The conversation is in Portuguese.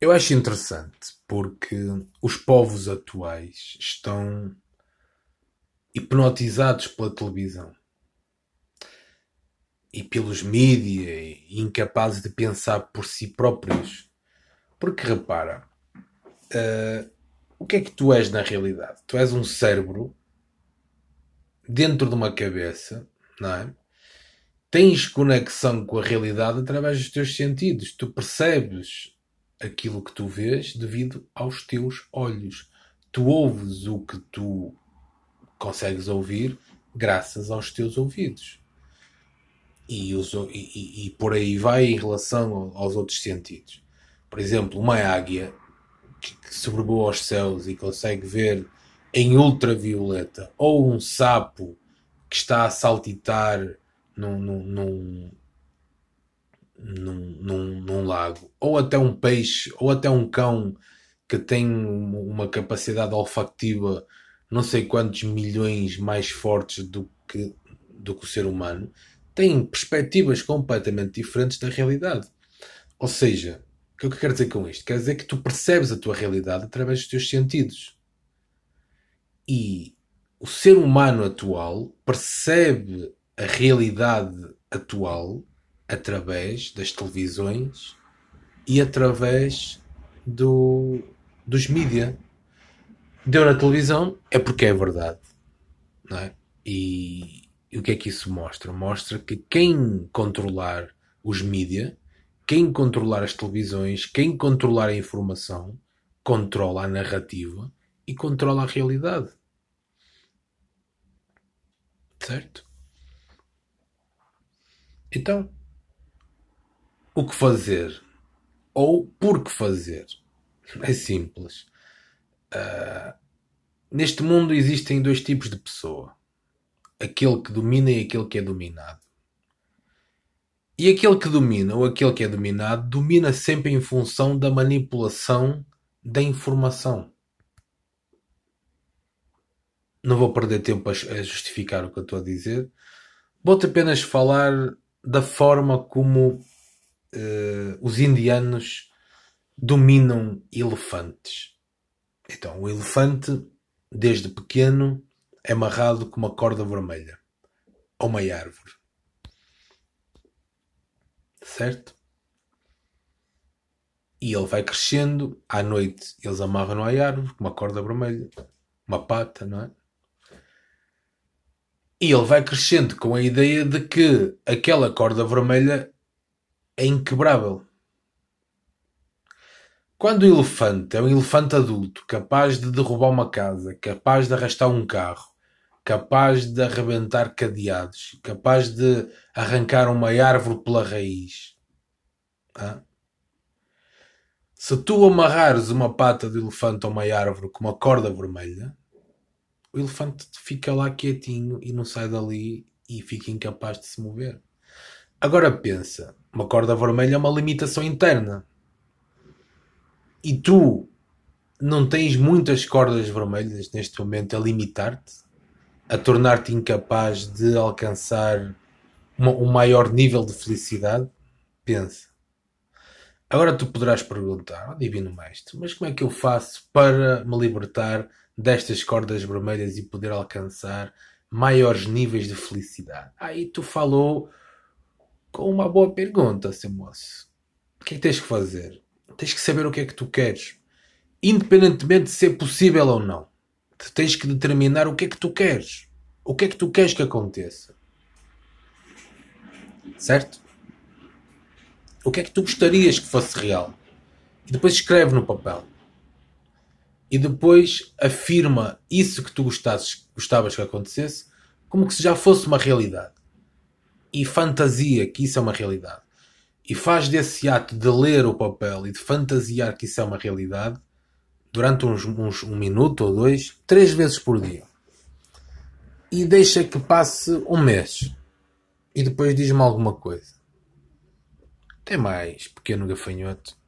Eu acho interessante porque os povos atuais estão hipnotizados pela televisão e pelos mídias e incapazes de pensar por si próprios. Porque repara, uh, o que é que tu és na realidade? Tu és um cérebro dentro de uma cabeça, não é? Tens conexão com a realidade através dos teus sentidos. Tu percebes aquilo que tu vês devido aos teus olhos. Tu ouves o que tu consegues ouvir graças aos teus ouvidos. E, os, e, e, por aí vai em relação aos outros sentidos. Por exemplo, uma águia que, que sobrevoa aos céus e consegue ver em ultravioleta, ou um sapo que está a saltitar num, num, num, num, num, num lago, ou até um peixe, ou até um cão que tem uma capacidade olfativa não sei quantos milhões mais fortes do que, do que o ser humano, têm perspectivas completamente diferentes da realidade. Ou seja, o que eu quero dizer com isto? Quer dizer que tu percebes a tua realidade através dos teus sentidos. E o ser humano atual percebe a realidade atual através das televisões e através do, dos mídias. Deu na televisão é porque é verdade. Não é? E, e o que é que isso mostra? Mostra que quem controlar os mídias, quem controlar as televisões, quem controlar a informação, controla a narrativa e controla a realidade. Certo? Então, o que fazer ou por que fazer. É simples. Uh, neste mundo existem dois tipos de pessoa: aquele que domina e aquele que é dominado. E aquele que domina ou aquele que é dominado domina sempre em função da manipulação da informação. Não vou perder tempo a justificar o que eu estou a dizer. Vou-te apenas falar da forma como uh, os indianos dominam elefantes. Então, o elefante, desde pequeno, é amarrado com uma corda vermelha a uma árvore. Certo? E ele vai crescendo, à noite eles amarram-no à árvore com uma corda vermelha, uma pata, não é? E ele vai crescendo com a ideia de que aquela corda vermelha é inquebrável. Quando o elefante é um elefante adulto, capaz de derrubar uma casa, capaz de arrastar um carro, capaz de arrebentar cadeados, capaz de arrancar uma árvore pela raiz. Se tu amarrares uma pata de elefante a uma árvore com uma corda vermelha, o elefante fica lá quietinho e não sai dali e fica incapaz de se mover. Agora pensa, uma corda vermelha é uma limitação interna. E tu não tens muitas cordas vermelhas neste momento a limitar-te, a tornar-te incapaz de alcançar uma, um maior nível de felicidade? Pensa. Agora tu poderás perguntar, oh, Divino Mestre, mas como é que eu faço para me libertar destas cordas vermelhas e poder alcançar maiores níveis de felicidade? Aí tu falou com uma boa pergunta, seu moço. O que é que tens que fazer? Tens que saber o que é que tu queres. Independentemente de ser possível ou não. Tens que determinar o que é que tu queres. O que é que tu queres que aconteça. Certo? O que é que tu gostarias que fosse real? E depois escreve no papel e depois afirma isso que tu gostasses, gostavas que acontecesse como que se já fosse uma realidade. E fantasia que isso é uma realidade. E faz desse ato de ler o papel e de fantasiar que isso é uma realidade durante uns, uns um minuto ou dois, três vezes por dia. E deixa que passe um mês. E depois diz-me alguma coisa. Tem mais, pequeno gafanhoto